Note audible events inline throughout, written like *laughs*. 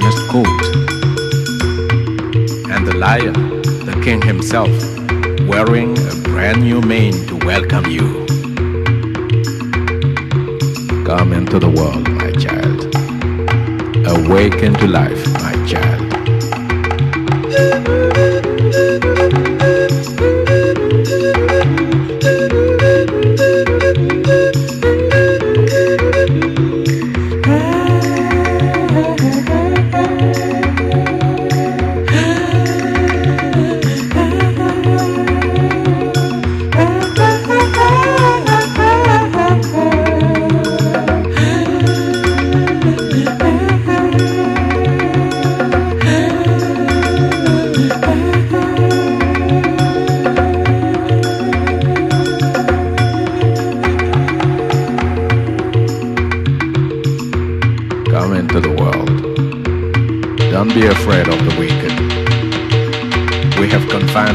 finest coat. And the lion, the king himself, wearing a brand new mane to welcome you. Come into the world, my child. Awaken to life, my child.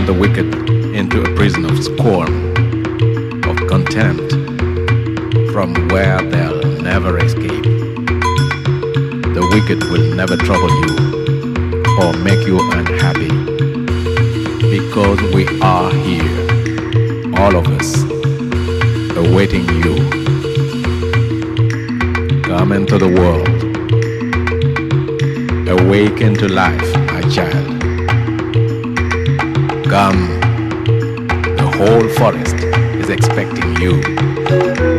The wicked into a prison of scorn, of contempt, from where they'll never escape. The wicked will never trouble you or make you unhappy because we are here, all of us, awaiting you. Come into the world. Awaken to life, my child. Come. The whole forest is expecting you.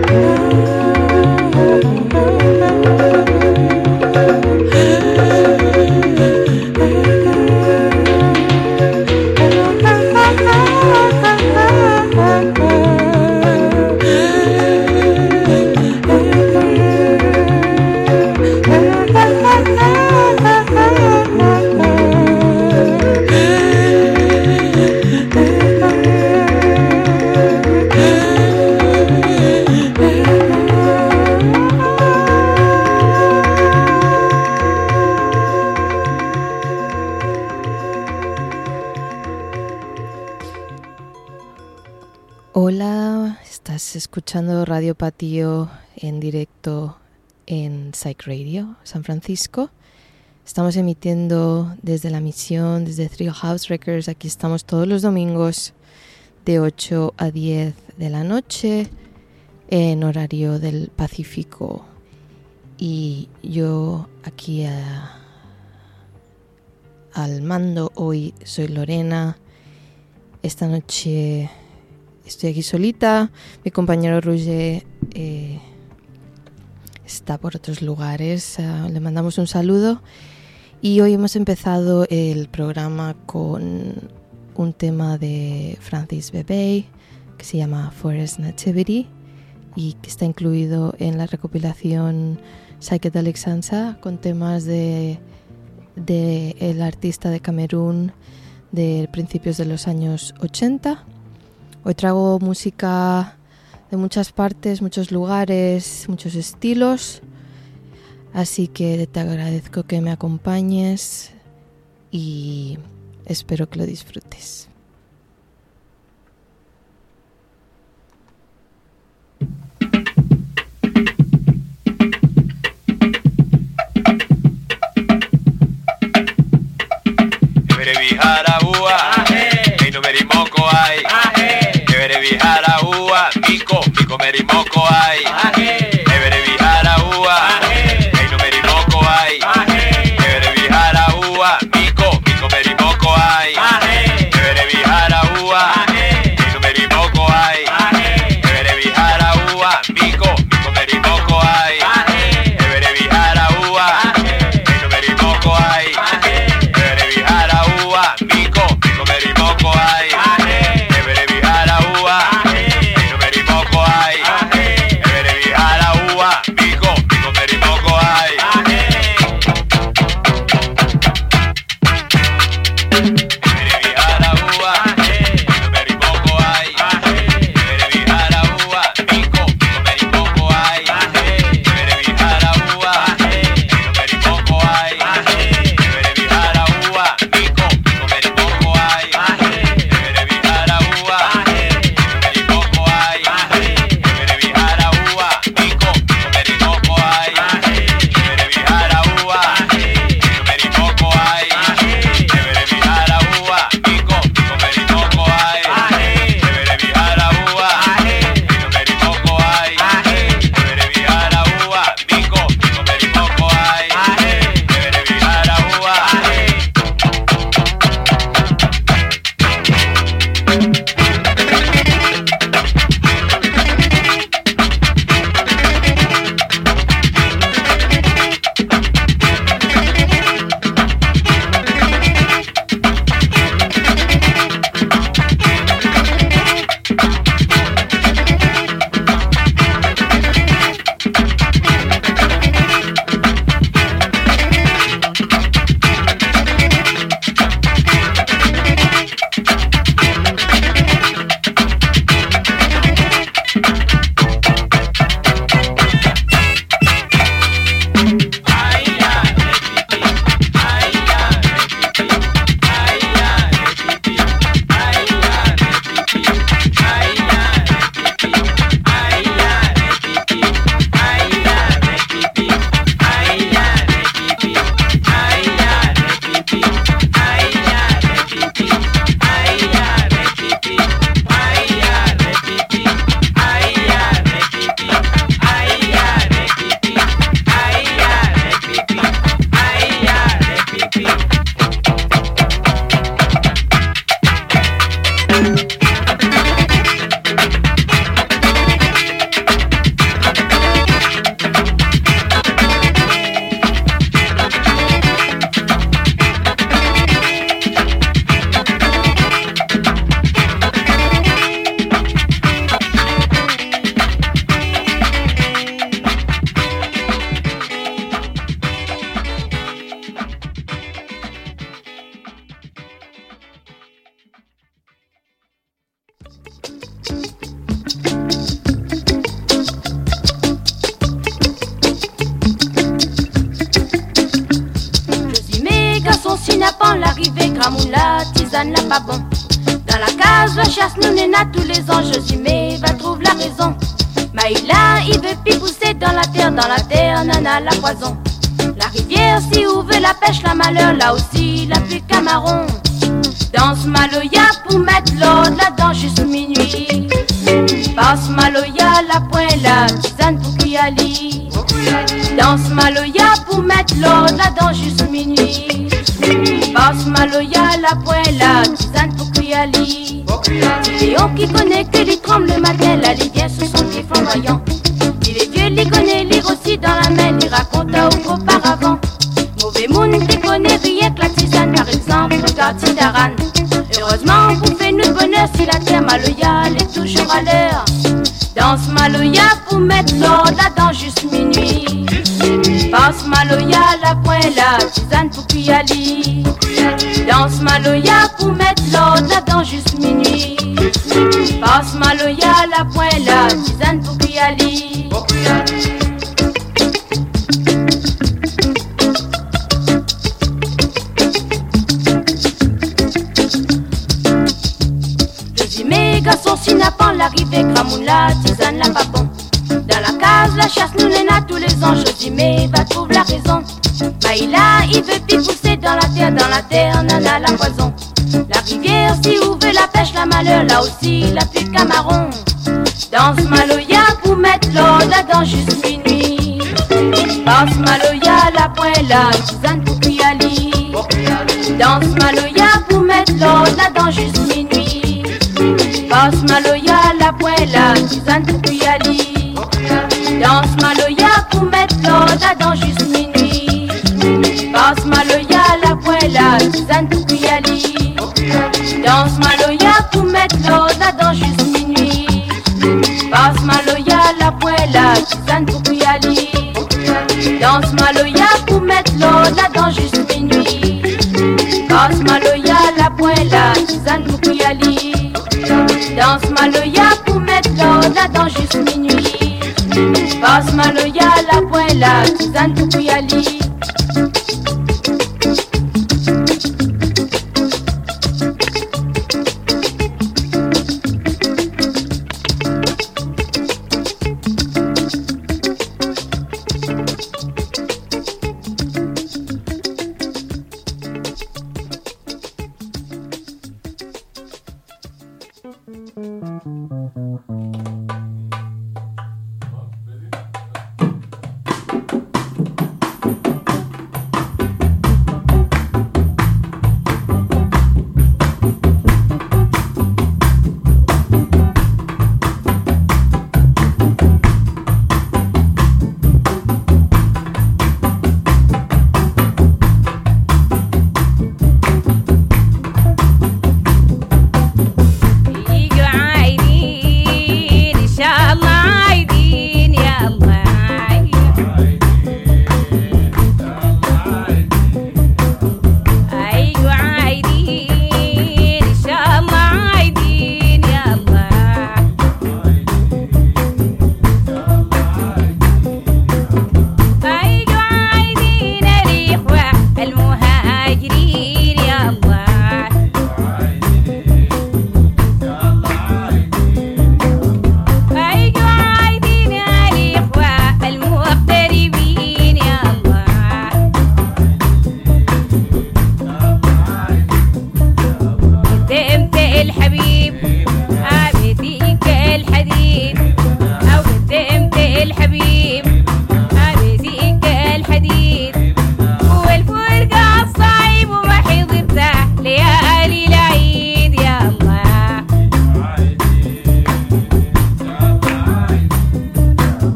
Escuchando Radio Patio en directo en Psych Radio San Francisco. Estamos emitiendo desde la misión, desde Thrill House Records. Aquí estamos todos los domingos de 8 a 10 de la noche en horario del Pacífico. Y yo aquí al mando hoy soy Lorena. Esta noche estoy aquí solita. Mi compañero Roger eh, está por otros lugares. Ah, le mandamos un saludo. Y hoy hemos empezado el programa con un tema de Francis Bebey que se llama Forest Nativity y que está incluido en la recopilación Psychedelic Sansa con temas de, de el artista de Camerún de principios de los años 80. Hoy traigo música de muchas partes, muchos lugares, muchos estilos. Así que te agradezco que me acompañes y espero que lo disfrutes. Bihara ua, Miko, Miko merimoko là aussi, la pluie camaron. Danse Maloya pour mettre l'ordre là-dedans juste minuit. Passe Maloya, la pointe là, tisane pour. Danse Maloya pour mettre l'ordre là-dedans juste minuit. Passe Maloya, la pointe là, tisane pour Kuyali. Léon qui connaît que les tremble le matin, la livière ce sont des flamboyants. Daran. Heureusement, vous faites nous bonheur si la terre maloya est toujours à l'heure. Danse maloya pour mettre l'ordre là-dedans juste minuit. Passe maloya, la pointe là, tisane pour Kuyali. Danse maloya pour mettre l'ordre là-dedans juste minuit. Passe maloya, la pointe là, tisane pour Kuyali. L'arrivée, Gramoula, tisane, la bon. Dans la case, la chasse, nous l'ena tous les ans, Josimé va trouver la raison. Maïla, il veut plus pousser dans la terre, dans la terre, nana, la poison. La rivière, si ouvre la pêche, la malheur, là aussi, la pluie camaron. Danse Maloya pour mettre l'ordre là-dedans juste minuit. Passe Maloya, la pointe là, tisane pour Kuyali. Danse Maloya pour mettre l'ordre là-dedans juste minuit. Passe Maloya, bwela chizantu kuyali danse maloya kumetloda dans juste minuit. Passe maloya la bwela chizantu kuyali danse maloya kumetloda dans juste minuit. Passe maloya la bwela chizantu kuyali danse maloya kumetloda dans juste minuit. Passe maloya la bwela chizantu dans juste minuit. Passe Maloya, la poêle, Suzanne Toukouya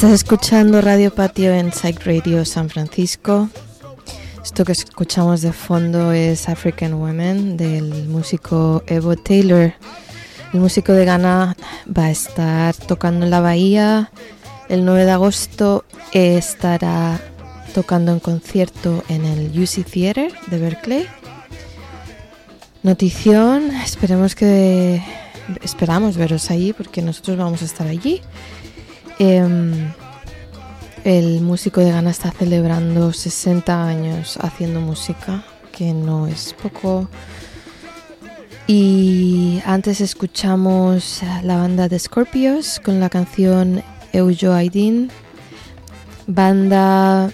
Estás escuchando Radio Patio en Psych Radio San Francisco. Esto que escuchamos de fondo es African Women del músico Evo Taylor. El músico de Ghana va a estar tocando en la bahía. El 9 de agosto estará tocando en concierto en el UC Theater de Berkeley. Notición, esperemos que esperamos veros allí porque nosotros vamos a estar allí. Em, el músico de Ghana está celebrando 60 años haciendo música, que no es poco. Y antes escuchamos la banda de Scorpios con la canción Eujo Aidin. Banda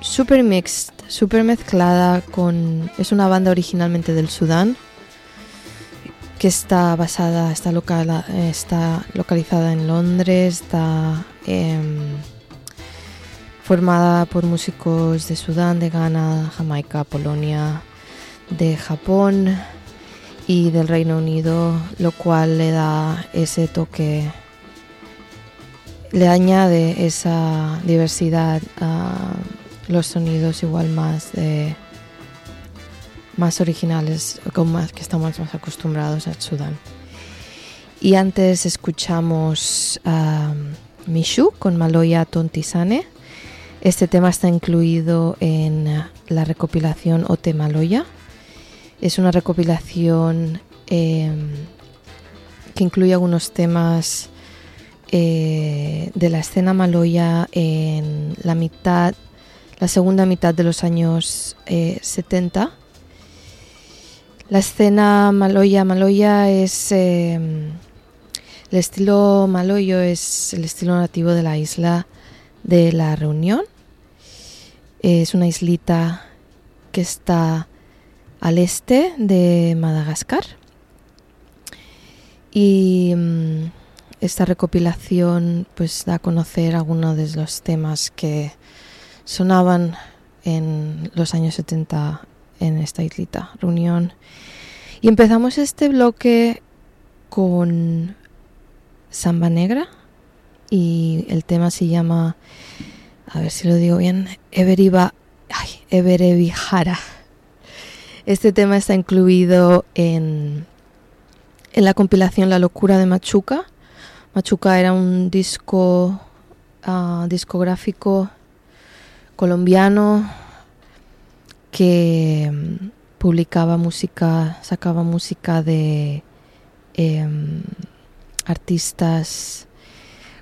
super mixed, super mezclada con... Es una banda originalmente del Sudán que está basada, está, local, está localizada en Londres, está em, formada por músicos de Sudán, de Ghana, Jamaica, Polonia, de Japón y del Reino Unido, lo cual le da ese toque, le añade esa diversidad a los sonidos igual más de más originales, con más, que estamos más acostumbrados a Sudán. Y antes escuchamos a Mishu con Maloya Tontisane. Este tema está incluido en la recopilación Ote Maloya. Es una recopilación eh, que incluye algunos temas eh, de la escena maloya en la mitad, la segunda mitad de los años eh, 70 la escena maloya, maloya es eh, el estilo maloyo es el estilo nativo de la isla de la Reunión. Es una islita que está al este de Madagascar. Y mm, esta recopilación pues da a conocer algunos de los temas que sonaban en los años 70 en esta islita, reunión. Y empezamos este bloque con Samba Negra y el tema se llama, a ver si lo digo bien, Everiba, ay, Everevijara. Este tema está incluido en, en la compilación La locura de Machuca. Machuca era un disco uh, discográfico colombiano que um, publicaba música, sacaba música de eh, artistas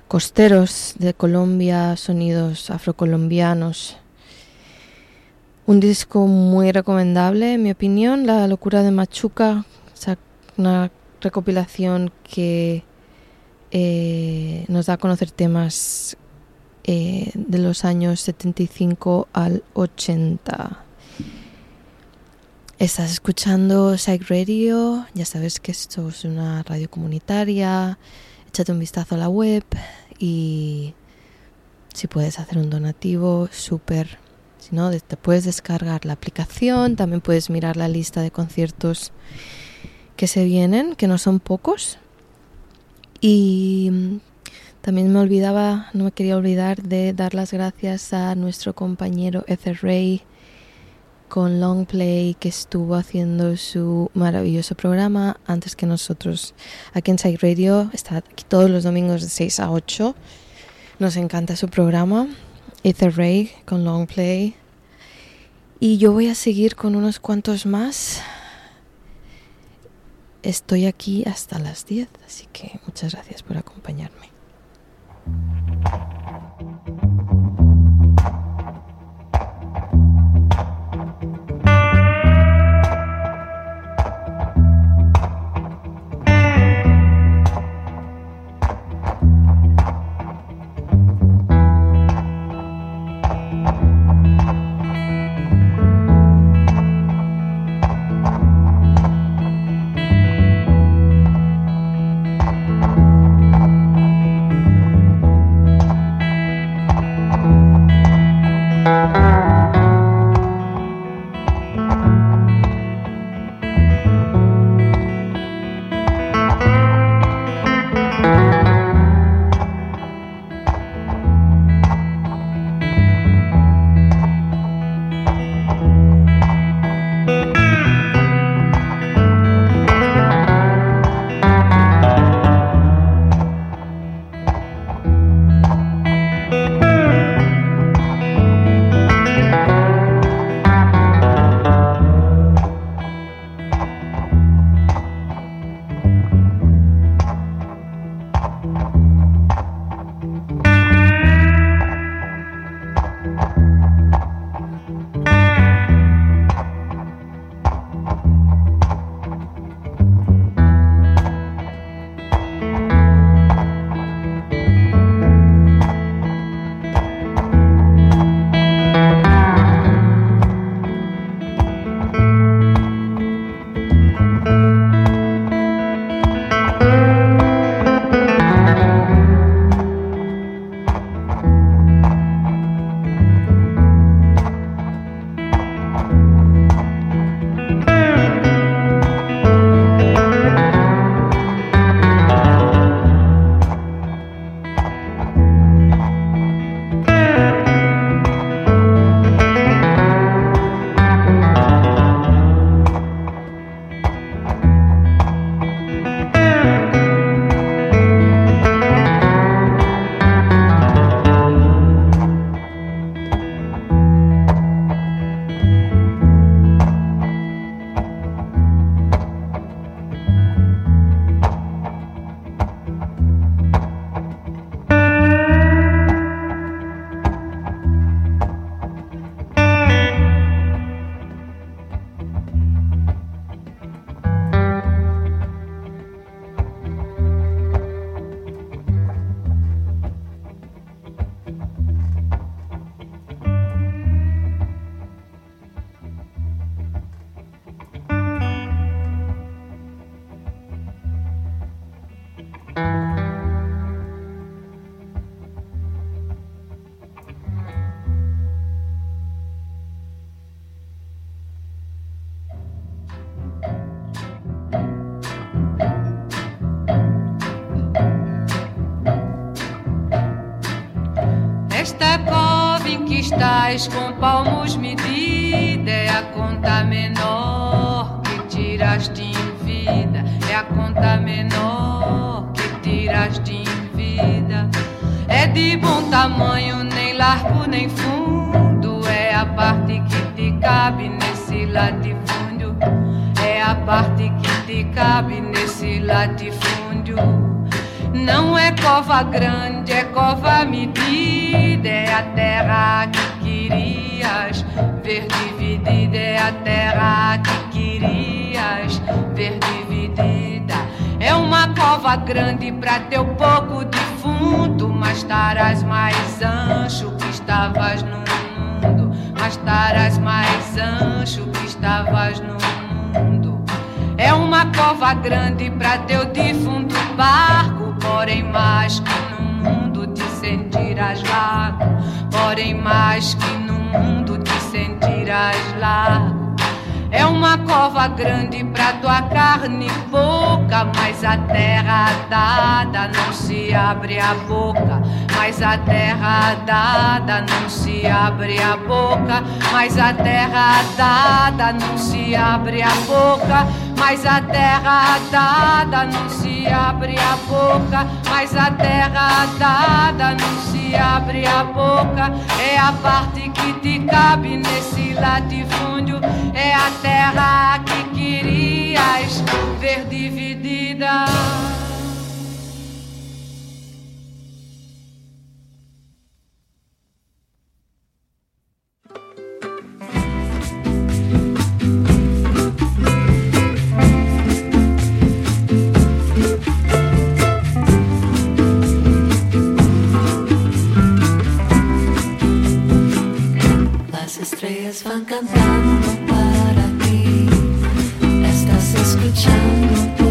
costeros de Colombia, sonidos afrocolombianos. Un disco muy recomendable, en mi opinión, La locura de Machuca, una recopilación que eh, nos da a conocer temas eh, de los años 75 al 80. Estás escuchando Psych Radio, ya sabes que esto es una radio comunitaria, échate un vistazo a la web y si puedes hacer un donativo, súper. Si no, te puedes descargar la aplicación, también puedes mirar la lista de conciertos que se vienen, que no son pocos. Y también me olvidaba, no me quería olvidar de dar las gracias a nuestro compañero Ether Ray con Long Play que estuvo haciendo su maravilloso programa antes que nosotros aquí en Side Radio. Está aquí todos los domingos de 6 a 8. Nos encanta su programa. Ether Ray con Long Play. Y yo voy a seguir con unos cuantos más. Estoy aquí hasta las 10, así que muchas gracias por acompañarme. Palmos medida é a conta menor que tiraste em vida. É a conta menor que tiraste em vida. É de bom tamanho, nem largo nem fundo. É a parte que te cabe nesse latifúndio. É a parte que te cabe nesse latifúndio. Não é cova grande, é cova medida. É a terra que querias ver dividida. É a terra que querias ver dividida. É uma cova grande pra teu pouco defunto. Mas estarás mais ancho que estavas no mundo. Mas estarás mais ancho que estavas no mundo. É uma cova grande pra teu defunto barco, porém mais que no mundo te sentirás largo, porém mais que no mundo te sentirás largo. É uma cova grande pra tua carne pouca, mas a terra dada não se abre a boca. Mas a terra dada não se abre a boca. Mas a terra dada não se abre a boca. Mas a terra dada não se abre a boca. Mas a terra dada não se abre a boca. É a parte que te cabe nesse latifúndio. É a terra que querias ver dividida. Estrellas van cantando para ti. Estás escuchando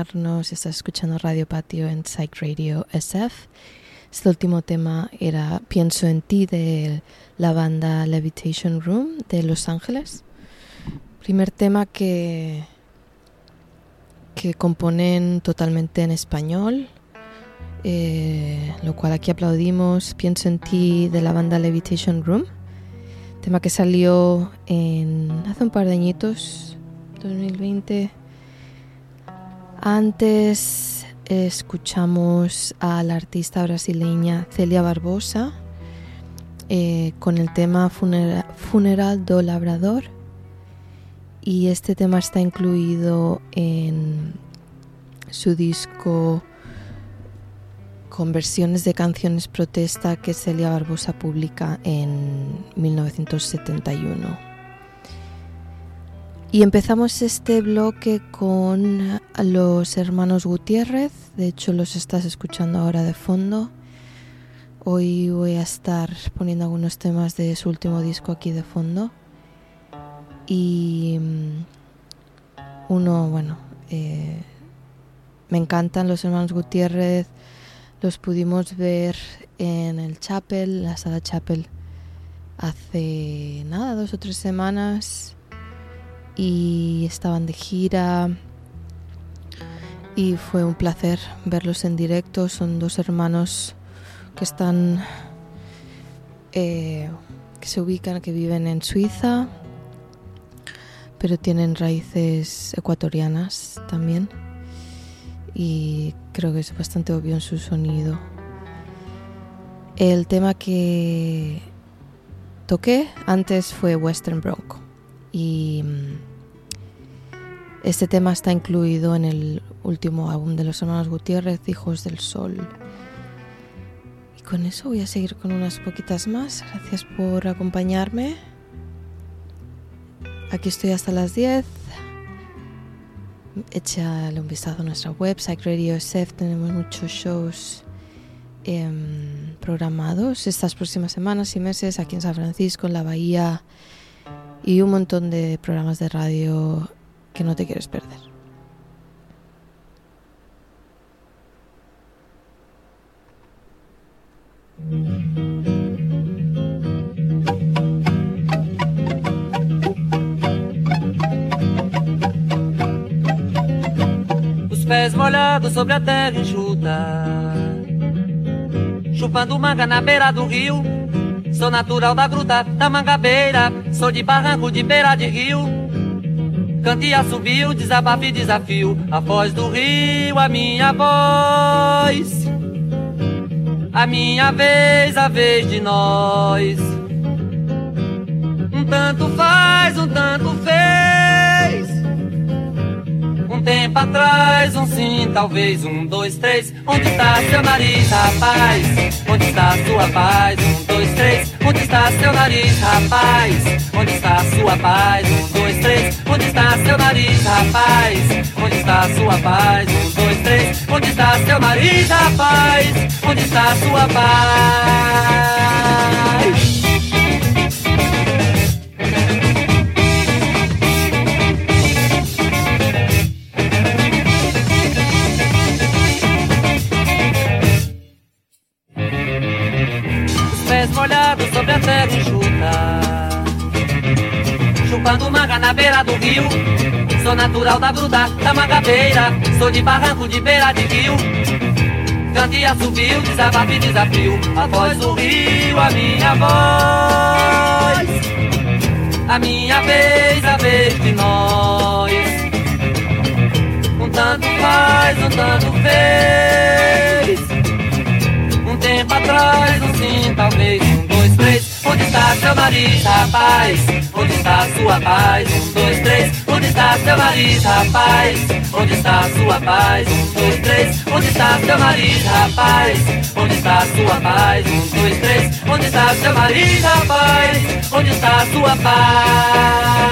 acompañarnos. Estás escuchando Radio Patio en Psych Radio SF. Este último tema era Pienso en ti de la banda Levitation Room de Los Ángeles. Primer tema que, que componen totalmente en español, eh, lo cual aquí aplaudimos. Pienso en ti de la banda Levitation Room. Tema que salió en, hace un par de añitos, 2020. Antes escuchamos a la artista brasileña Celia Barbosa eh, con el tema Funera- Funeral do Labrador y este tema está incluido en su disco con versiones de canciones protesta que Celia Barbosa publica en 1971. Y empezamos este bloque con los hermanos Gutiérrez, de hecho los estás escuchando ahora de fondo. Hoy voy a estar poniendo algunos temas de su último disco aquí de fondo. Y mm, uno, bueno, eh, me encantan los hermanos Gutiérrez, los pudimos ver en el Chapel, la sala Chapel, hace nada, dos o tres semanas y estaban de gira y fue un placer verlos en directo. Son dos hermanos que están, eh, que se ubican, que viven en Suiza, pero tienen raíces ecuatorianas también y creo que es bastante obvio en su sonido. El tema que toqué antes fue Western Bronco y mm, este tema está incluido en el último álbum de los hermanos Gutiérrez, Hijos del Sol. Y con eso voy a seguir con unas poquitas más. Gracias por acompañarme. Aquí estoy hasta las 10 échale un vistazo a nuestra website Radio SF. Tenemos muchos shows em, programados estas próximas semanas y meses aquí en San Francisco, en la Bahía y un montón de programas de radio que no te quieres perder. pés molhados sobre a terra enxuta. Chupando manga na beira do rio. Sou natural da gruta da mangabeira. Sou de barranco de beira de rio. Cantia subiu, desabafo e desafio. A voz do rio, a minha voz. A minha vez, a vez de nós. Um tanto faz, um tanto fez. Um tempo atrás, um sim, talvez um, dois, três. Onde está seu nariz, rapaz? Onde está sua paz? Um, dois, três. Onde está seu nariz, rapaz? Onde está sua paz? Um, dois, três. Onde está seu nariz, rapaz? Onde está sua paz? Um, dois, três. Onde está seu nariz, rapaz? Onde está sua paz? Molhado sobre a terra enxuta. Chupando manga na beira do rio. Sou natural da gruta, da mangabeira. Sou de barranco de beira de rio. Candia subiu, desabafo e desafio. A voz do rio, a minha voz. A minha vez, a vez de nós. Um tanto faz, um tanto fez atrás, um sim, talvez, um, dois, três. Onde está seu nariz, rapaz? Onde está sua paz? Um, dois, três. Onde está seu nariz, rapaz? Onde está sua paz? Um, dois, três. Onde está seu nariz, rapaz? Onde está sua paz? Um, dois, três. Onde está seu nariz, rapaz? Onde está sua paz?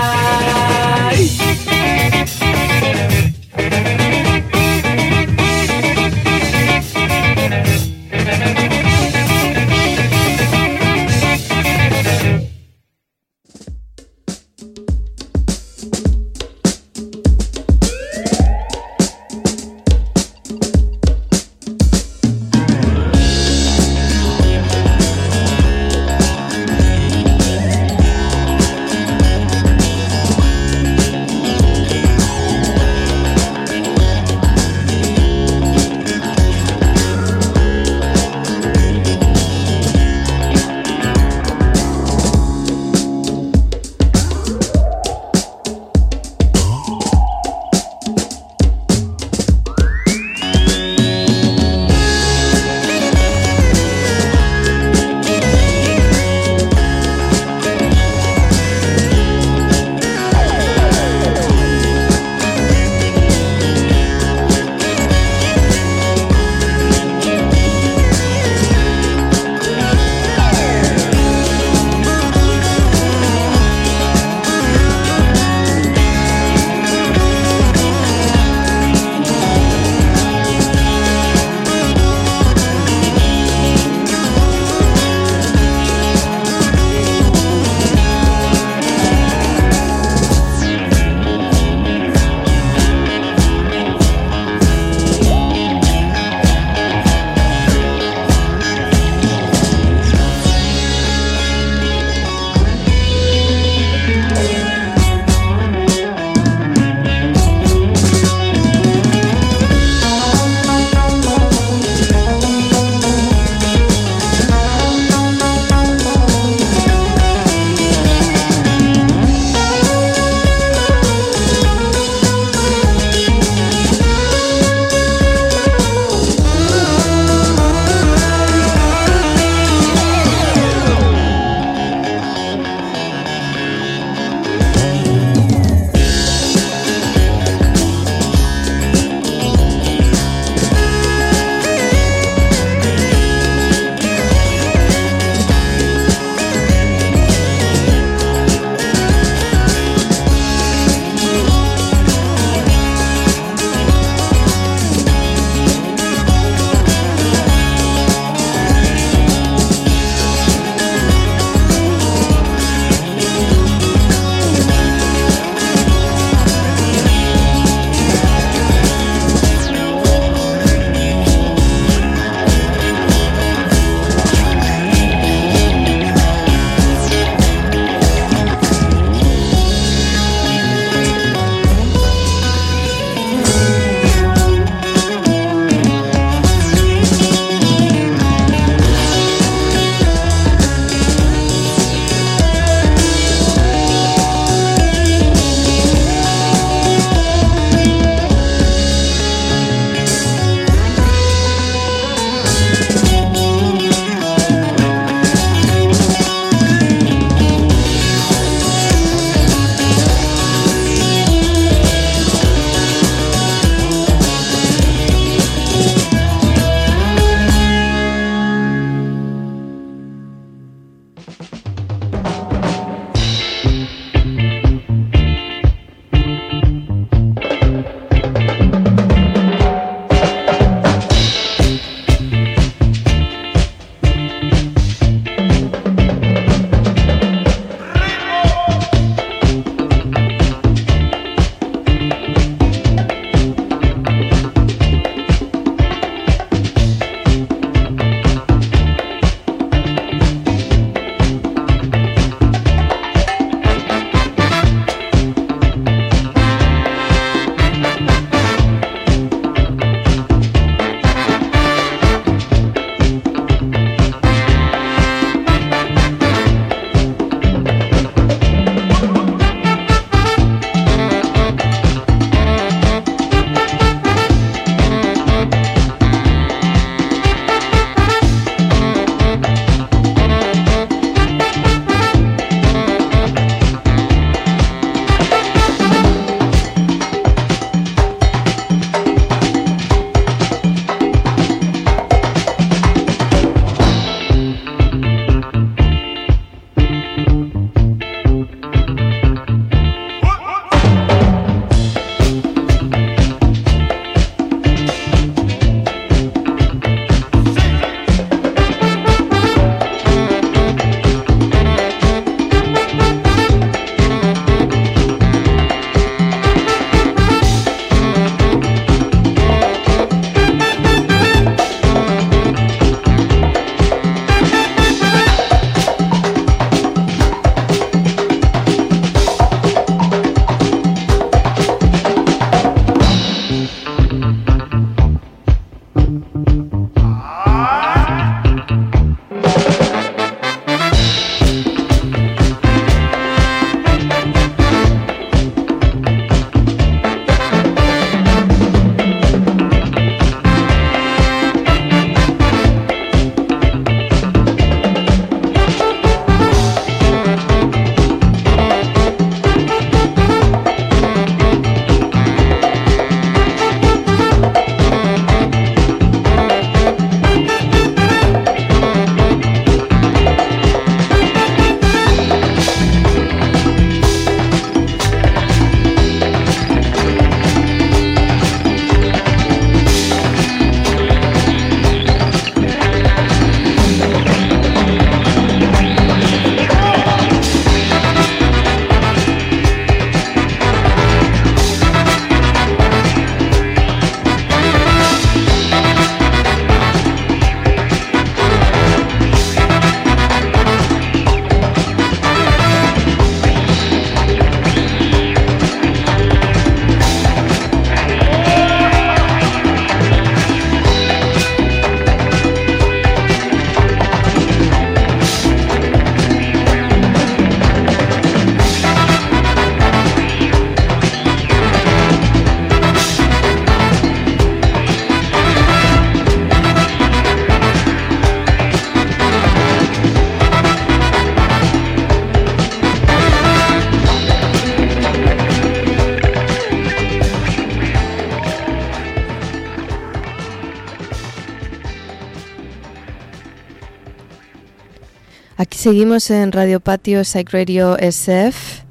Seguimos en Radio Patio Psych Radio SF.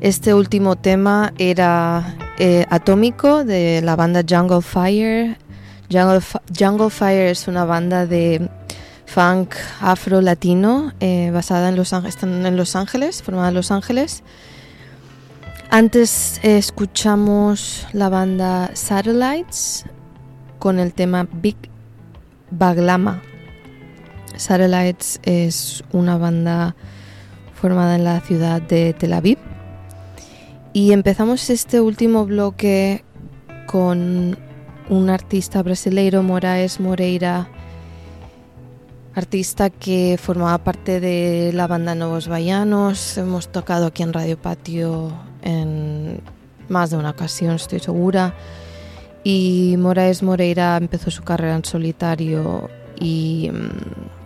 Este último tema era eh, Atómico de la banda Jungle Fire. Jungle, Fi- Jungle Fire es una banda de funk afro-latino eh, basada en Los están en Los Ángeles, formada en Los Ángeles. Antes eh, escuchamos la banda Satellites con el tema Big Baglama. Satellites es una banda formada en la ciudad de Tel Aviv. Y empezamos este último bloque con un artista brasileiro, Moraes Moreira, artista que formaba parte de la banda Nuevos Baianos. Hemos tocado aquí en Radio Patio en más de una ocasión, estoy segura. Y Moraes Moreira empezó su carrera en solitario y mm,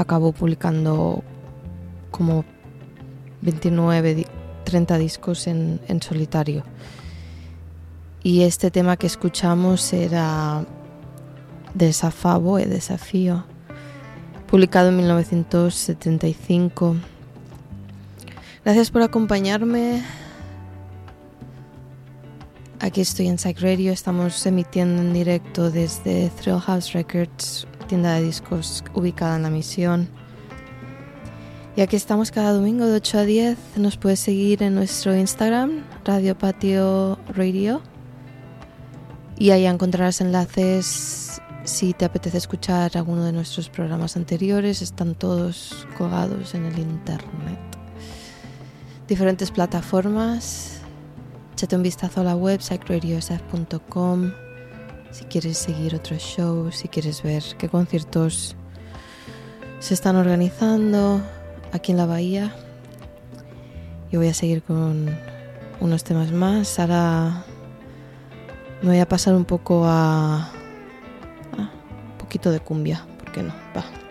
acabó publicando como 29, di- 30 discos en, solitario. Y este tema que escuchamos era Desafavo e Desafío, publicado en 1975. Gracias por acompañarme. Aquí estoy en Psych Radio, estamos emitiendo en directo desde Thrill House Records, tienda de discos ubicada en la misión. Y aquí estamos cada domingo de 8 a 10. Nos puedes seguir en nuestro Instagram, Radio Patio Radio. Y ahí encontrarás enlaces si te apetece escuchar alguno de nuestros programas anteriores. Están todos colgados en el internet. Diferentes plataformas. Échate un vistazo a la web psychradiosf.com si quieres seguir otros shows, si quieres ver qué conciertos se están organizando aquí en la bahía. Yo voy a seguir con unos temas más. Ahora me voy a pasar un poco a, a un poquito de cumbia, ¿por qué no? Va.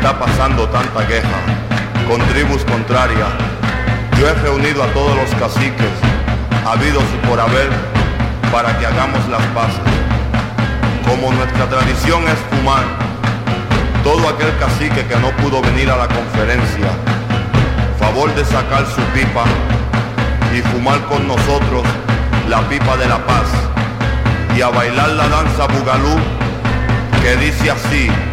Está pasando tanta queja con tribus contrarias, yo he reunido a todos los caciques, habidos y por haber, para que hagamos las paces. Como nuestra tradición es fumar, todo aquel cacique que no pudo venir a la conferencia, favor de sacar su pipa y fumar con nosotros la pipa de la paz y a bailar la danza bugalú que dice así.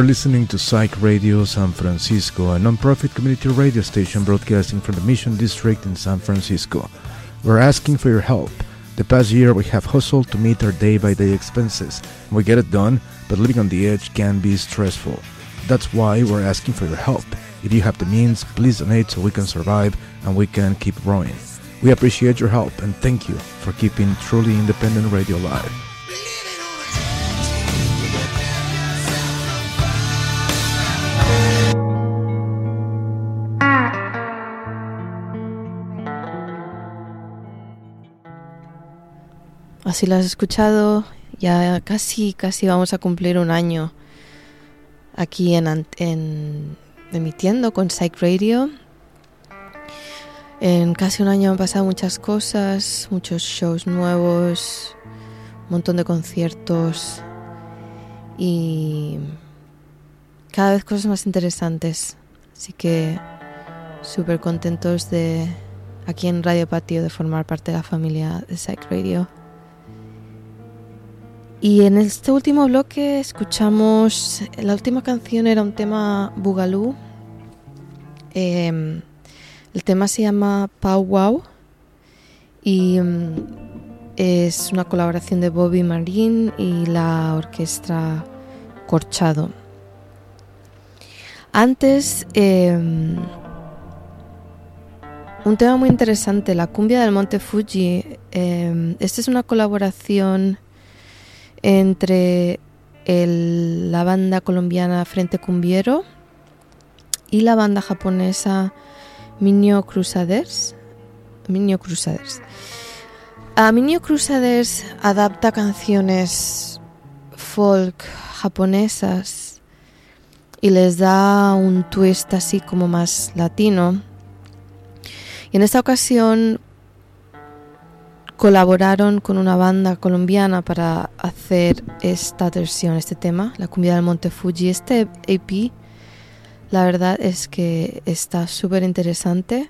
Are listening to Psych Radio San Francisco, a non-profit community radio station broadcasting from the Mission District in San Francisco. We're asking for your help. The past year we have hustled to meet our day-by-day expenses. We get it done, but living on the edge can be stressful. That's why we're asking for your help. If you have the means, please donate so we can survive and we can keep growing. We appreciate your help and thank you for keeping truly independent radio alive. Así lo has escuchado, ya casi, casi vamos a cumplir un año aquí en, en emitiendo con Psych Radio. En casi un año han pasado muchas cosas, muchos shows nuevos, un montón de conciertos y cada vez cosas más interesantes. Así que súper contentos de aquí en Radio Patio de formar parte de la familia de Psych Radio. Y en este último bloque escuchamos, la última canción era un tema Bugalú. Eh, el tema se llama Pow Wow y mm, es una colaboración de Bobby Marín y la orquesta Corchado. Antes, eh, un tema muy interesante, la cumbia del Monte Fuji. Esta es una colaboración entre la banda colombiana Frente Cumbiero y la banda japonesa Minio Crusaders. Minio Crusaders. A Minio Crusaders adapta canciones folk japonesas y les da un twist así como más latino. Y en esta ocasión colaboraron con una banda colombiana para hacer esta versión, este tema, La cumbia del Monte Fuji. Este EP, la verdad es que está súper interesante.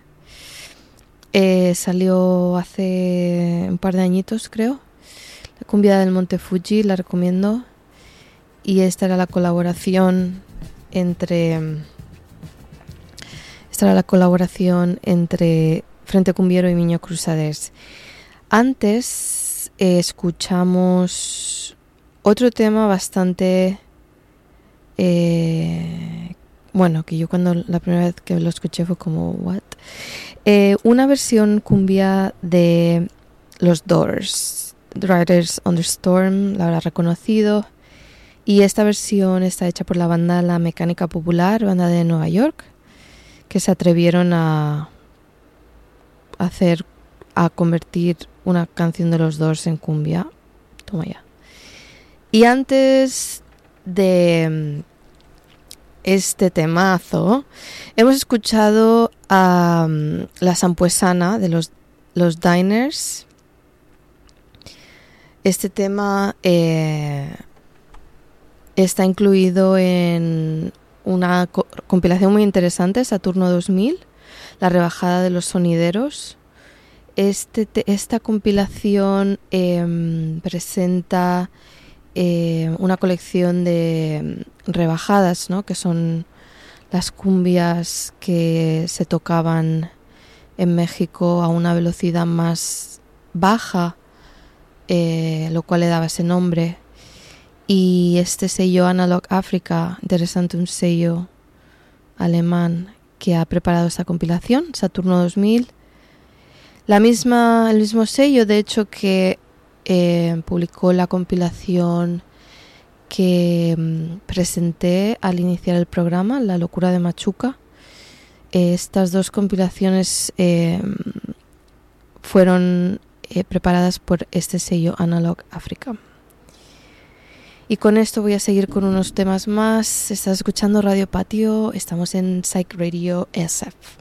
Eh, salió hace un par de añitos, creo. La cumbia del Monte Fuji, la recomiendo. Y esta era la colaboración entre. Esta era la colaboración entre Frente Cumbiero y Miño Cruzades. Antes eh, escuchamos otro tema bastante eh, bueno, que yo cuando la primera vez que lo escuché fue como, ¿what? Eh, una versión cumbia de los Doors, Riders on the Storm, la habrá reconocido. Y esta versión está hecha por la banda La Mecánica Popular, banda de Nueva York, que se atrevieron a hacer, a convertir una canción de los Doors en cumbia. Toma ya. Y antes de este temazo, hemos escuchado a um, La Sampuesana de los, los Diners. Este tema eh, está incluido en una co- compilación muy interesante, Saturno 2000, La rebajada de los sonideros. Este te- esta compilación em, presenta eh, una colección de em, rebajadas, ¿no? que son las cumbias que se tocaban en México a una velocidad más baja, eh, lo cual le daba ese nombre. Y este sello Analog Africa, interesante, un sello alemán que ha preparado esta compilación, Saturno 2000. La misma, el mismo sello, de hecho, que eh, publicó la compilación que mm, presenté al iniciar el programa, La locura de Machuca. Eh, estas dos compilaciones eh, fueron preparadas por este sello Analog Africa. Y con esto voy a seguir con unos temas más. Estás escuchando Radio Patio, estamos en Psych Radio SF.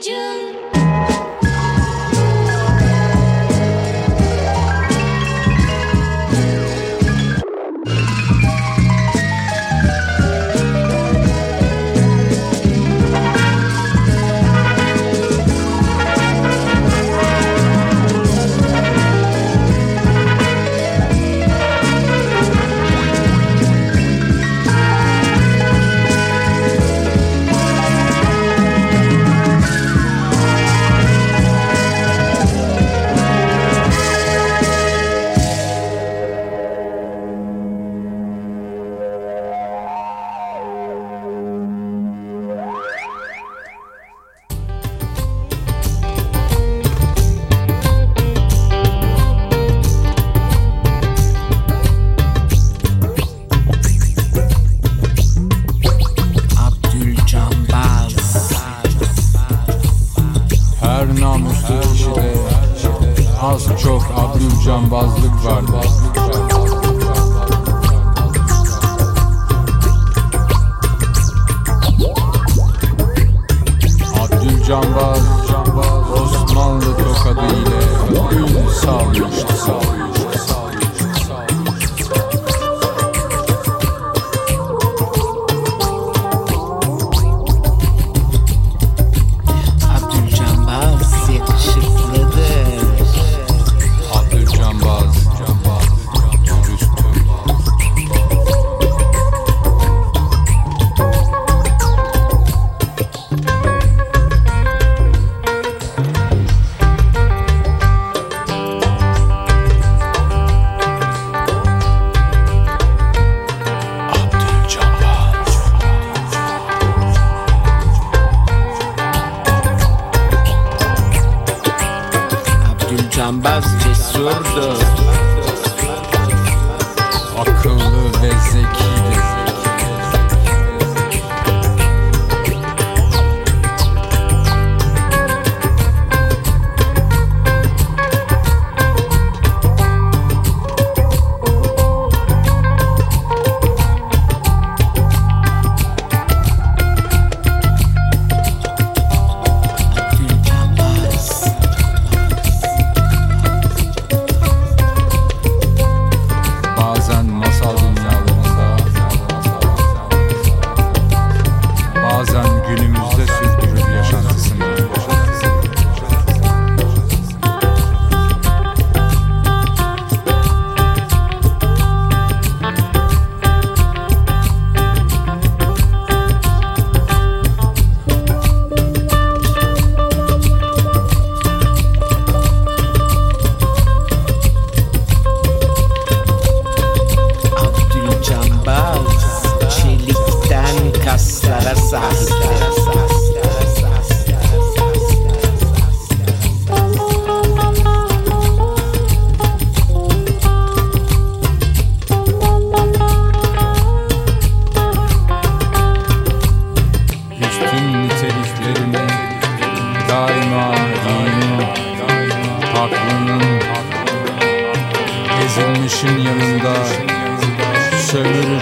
June.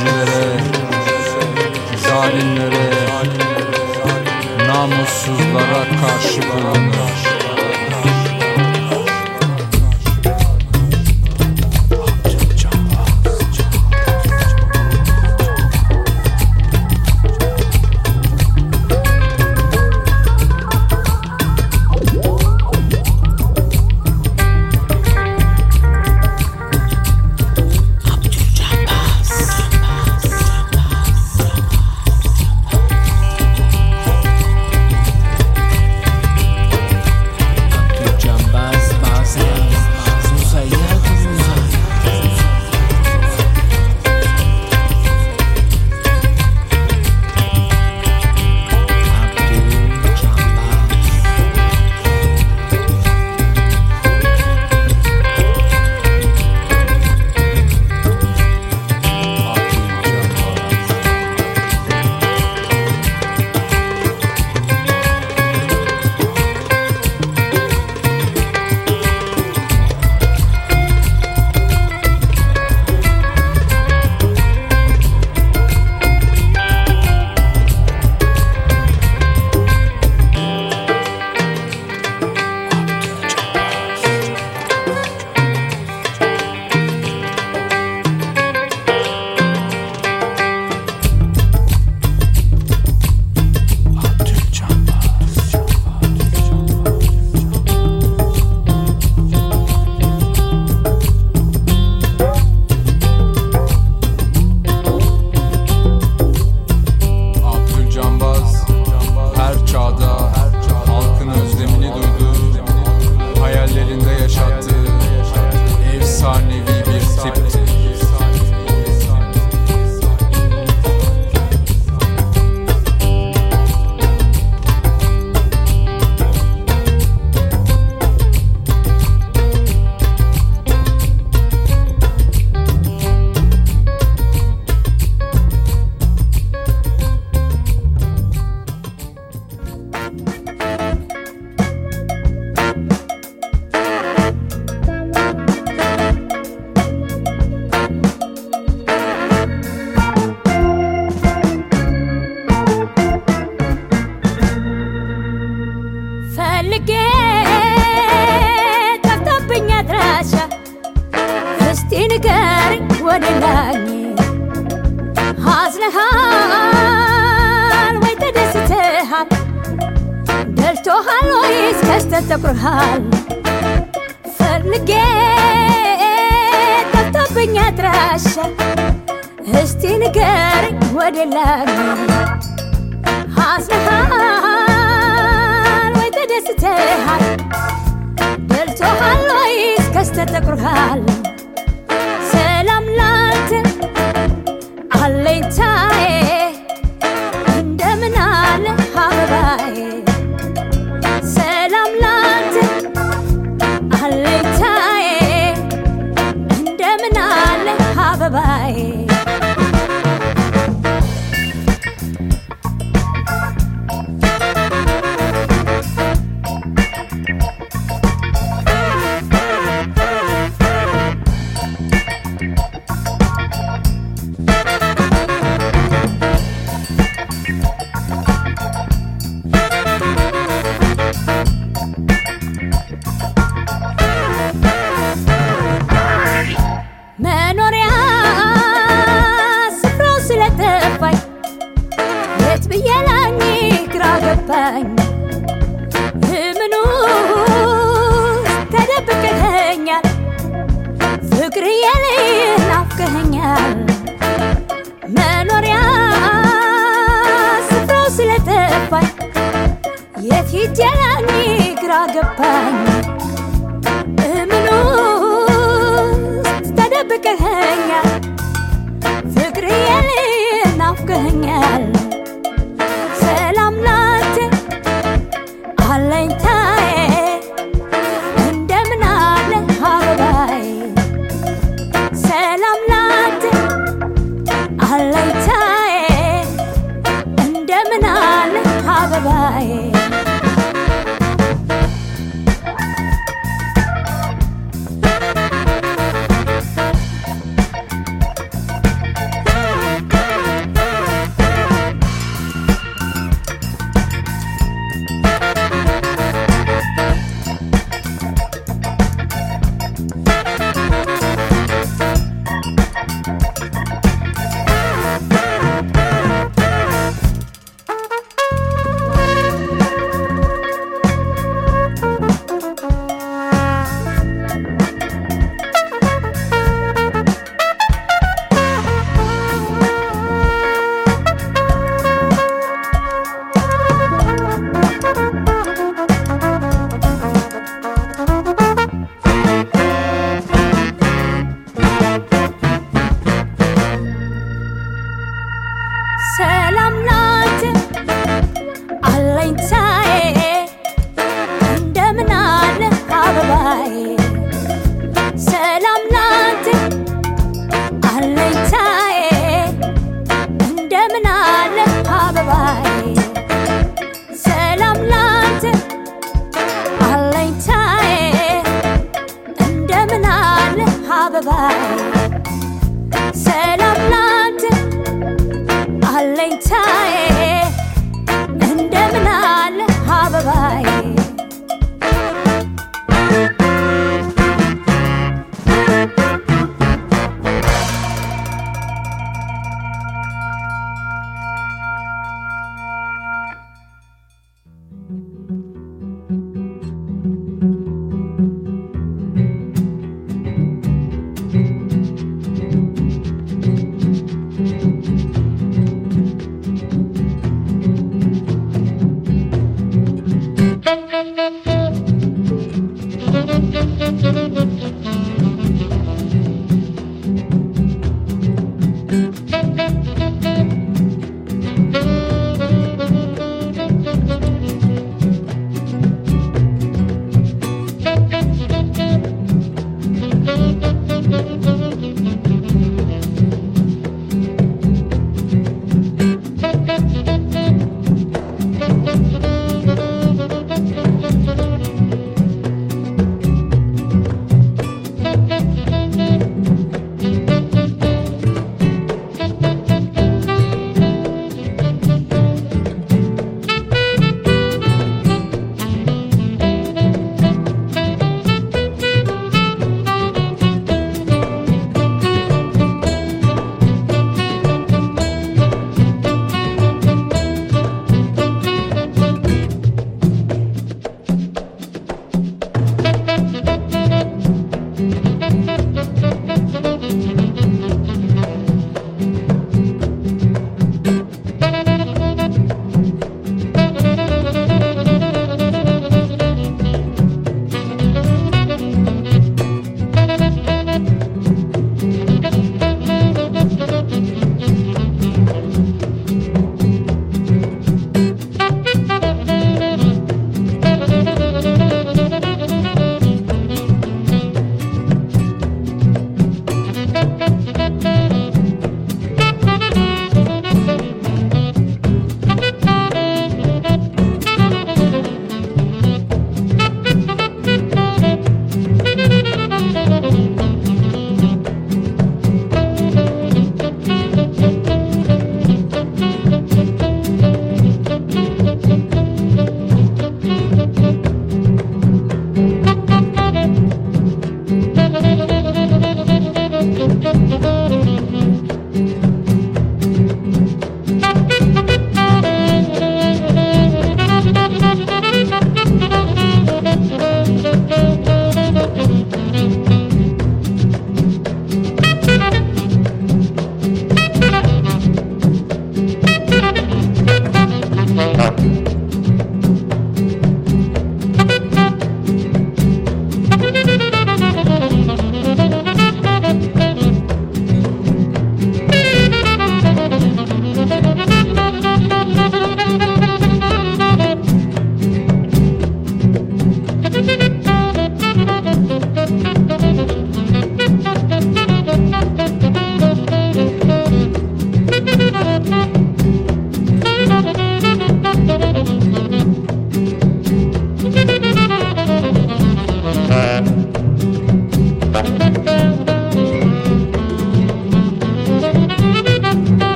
Sömürücülere, zalimlere, namussuzlara karşı bulunur.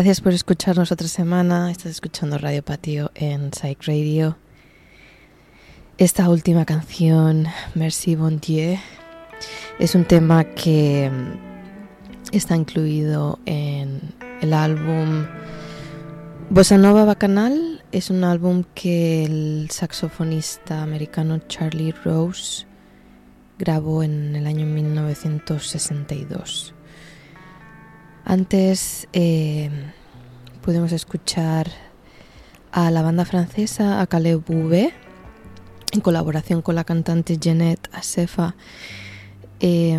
Gracias por escucharnos otra semana. Estás escuchando Radio Patio en Psych Radio. Esta última canción, Merci Bon Dieu, es un tema que mm, está incluido en el álbum Bossa Nova Bacanal. Es un álbum que el saxofonista americano Charlie Rose grabó en el año 1962. Antes eh, pudimos escuchar a la banda francesa, a Caleb Bouvet, en colaboración con la cantante Jeanette Asefa. Eh,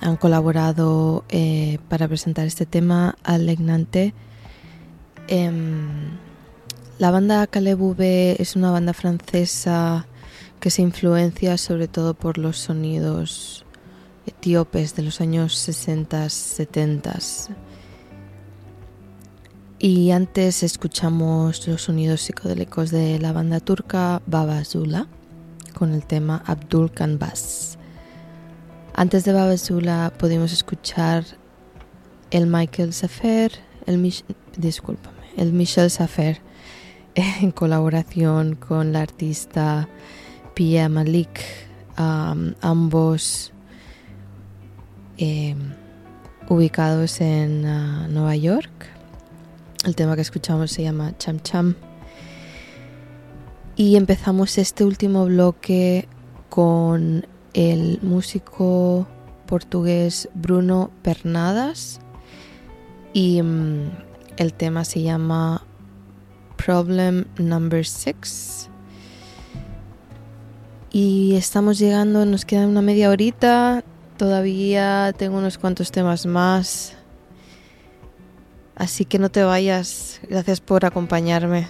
han colaborado eh, para presentar este tema al Legnante. Em, la banda Caleb Bouvet es una banda francesa que se influencia sobre todo por los sonidos etíopes de los años 60, 70. Y antes escuchamos los sonidos psicodélicos de la banda turca Baba Zula con el tema Abdul Canvas. Antes de Baba Zula pudimos escuchar el Michael Safer, el el Michel Safer *laughs* en colaboración con la artista Pia Malik, ambos eh, ubicados en uh, Nueva York. El tema que escuchamos se llama Cham Cham. Y empezamos este último bloque con el músico portugués Bruno Pernadas y um, el tema se llama Problem Number 6 y estamos llegando, nos queda una media horita, todavía tengo unos cuantos temas más, así que no te vayas, gracias por acompañarme.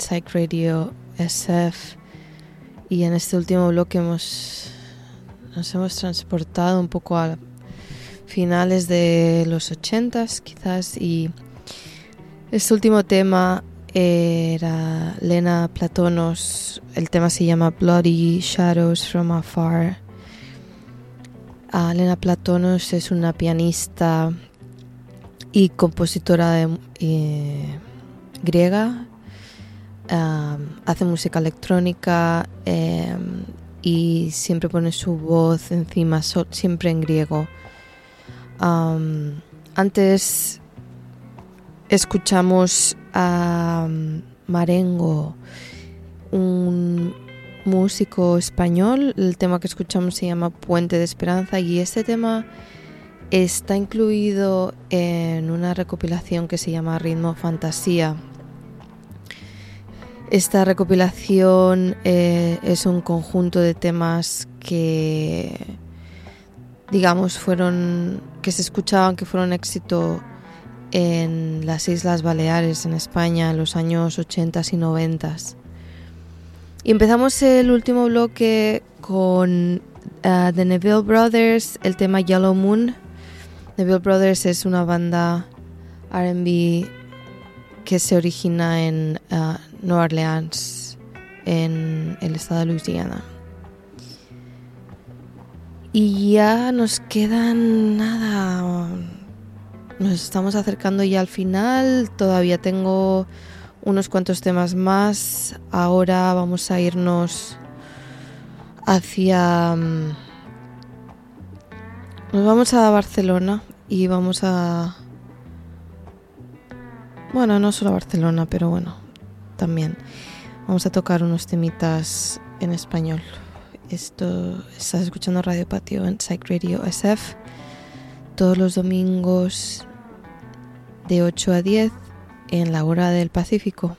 Psych Radio SF y en este último bloque hemos, nos hemos transportado un poco a finales de los 80s quizás y este último tema era Lena Platonos, el tema se llama Bloody Shadows from Afar. Ah, Lena Platonos es una pianista y compositora eh, griega. Hace música electrónica em, y siempre pone su voz encima, siempre en griego. Antes escuchamos a Marengo, un músico español. El tema que escuchamos se llama Puente de Esperanza y este tema está incluido en una recopilación que se llama Ritmo Fantasía. Esta recopilación eh, es un conjunto de temas que, digamos, fueron, que se escuchaban, que fueron éxito en las Islas Baleares, en España, en los años 80 y 90. Y empezamos el último bloque con uh, The Neville Brothers, el tema Yellow Moon. Neville Brothers es una banda RB que se origina en uh, Nueva Orleans, en el estado de Louisiana. Y ya nos quedan nada. Nos estamos acercando ya al final. Todavía tengo unos cuantos temas más. Ahora vamos a irnos hacia... mm, Nos vamos a Barcelona y vamos a... Bueno, no solo Barcelona, pero bueno, también. Vamos a tocar unos temitas en español. Esto estás escuchando Radio Patio en Psych Radio SF todos los domingos de 8 a 10 en la hora del Pacífico.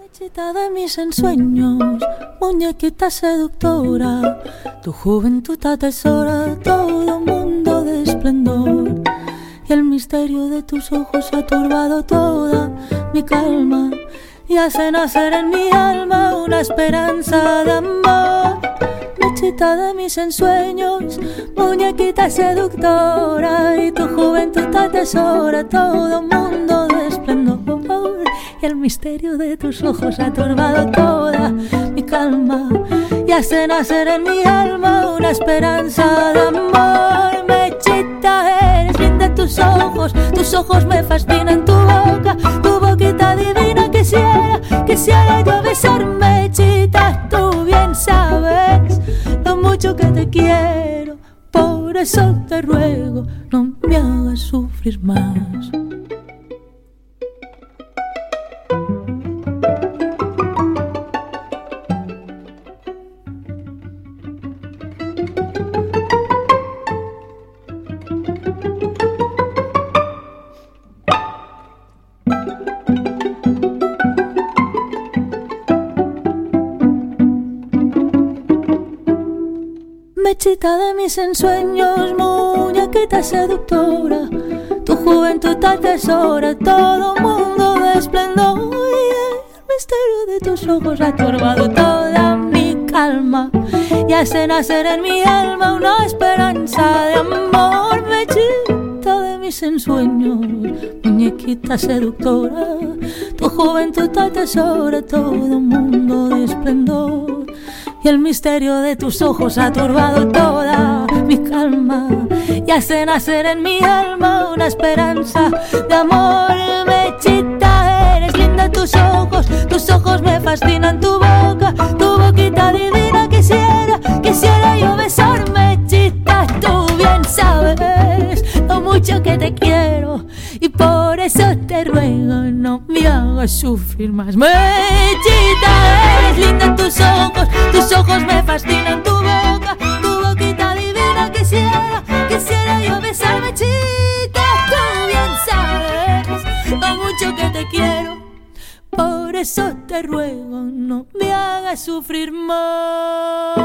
Mechita de mis ensueños, muñequita seductora, tu juventud atesora todo un mundo. Y el misterio de tus ojos ha turbado toda mi calma y hace nacer en mi alma una esperanza de amor. Mechita de mis ensueños, muñequita seductora, y tu juventud atesora todo un mundo de esplendor. Y el misterio de tus ojos ha turbado toda mi calma y hace nacer en mi alma una esperanza de amor. Mechita, eres linda tus ojos, tus ojos me fascinan, tu boca, tu boquita divina. Quisiera, quisiera yo besarme, chita, tú bien sabes lo mucho que te quiero. Por eso te ruego, no me hagas sufrir más. Mechita de mis ensueños, muñequita seductora, tu juventud te atesora, todo mundo de esplendor. Y el misterio de tus ojos ha turbado toda mi calma. Y hace nacer en mi alma una esperanza de amor, mechita de mis ensueños, muñequita seductora, tu juventud te atesora, todo mundo de esplendor y el misterio de tus ojos ha turbado toda mi calma y hace nacer en mi alma una esperanza de amor. Mechita, eres linda tus ojos, tus ojos me fascinan, tu boca, tu boquita divina. Quisiera, quisiera yo besar, Mechita, tú bien sabes lo mucho que te quiero y por eso te hagas sufrir más. Mechita, eres linda tus ojos, tus ojos me fascinan, tu boca, tu boquita divina. Quisiera, quisiera yo besar, Mechita, tú bien sabes lo mucho que te quiero. Por eso te ruego no me hagas sufrir más.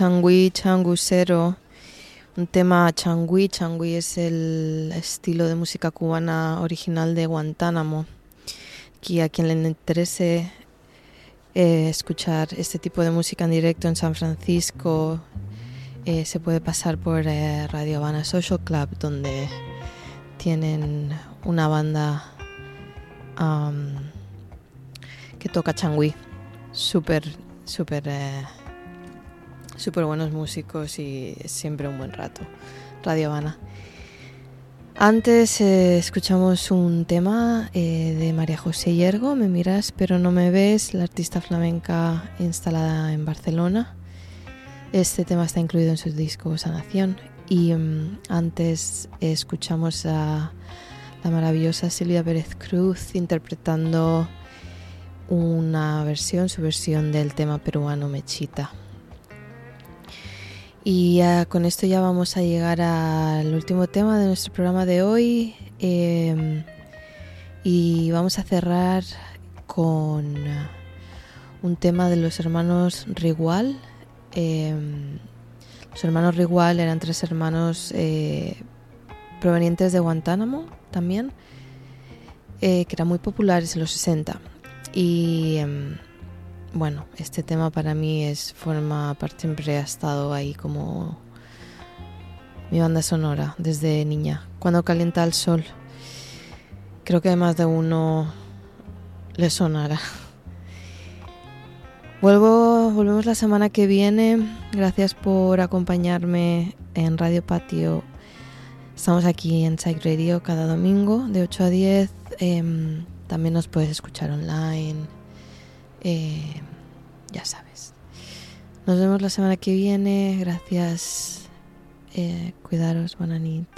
El changüí, changucero, un tema changüí. Changüí es el estilo de música cubana original de Guantánamo. Y a quien le interese eh, escuchar este tipo de música en directo en San Francisco, eh, se puede pasar por eh, Radio Habana Social Club, donde tienen una banda que toca changüí. Súper, súper, eh, súper buenos músicos y siempre un buen rato. Radio Habana. Antes eh, escuchamos un tema eh, de María José Yergo, Me miras pero no me ves, la artista flamenca instalada en Barcelona. Este tema está incluido en su disco Sanación. Y mm, antes escuchamos a la maravillosa Silvia Pérez Cruz interpretando una versión, su versión del tema peruano Mechita. Y ya con esto ya vamos a llegar al último tema de nuestro programa de hoy. eh, y vamos a cerrar con un tema de los hermanos Rigual. Eh, los hermanos Rigual eran tres hermanos eh, provenientes de Guantánamo también, eh, que eran muy populares en los 60. Y em, bueno, este tema para mí es forma parte, siempre ha estado ahí como mi banda sonora desde niña. Cuando calienta el sol, creo que más de uno le sonará. Vuelvo, volvemos la semana que viene. Gracias por acompañarme en Radio Patio. Estamos aquí en Psych Radio cada domingo de 8 a 10. Em, también nos puedes escuchar online. Eh, ya sabes. Nos vemos la semana que viene. Gracias. Eh, cuidaros. Buena nit.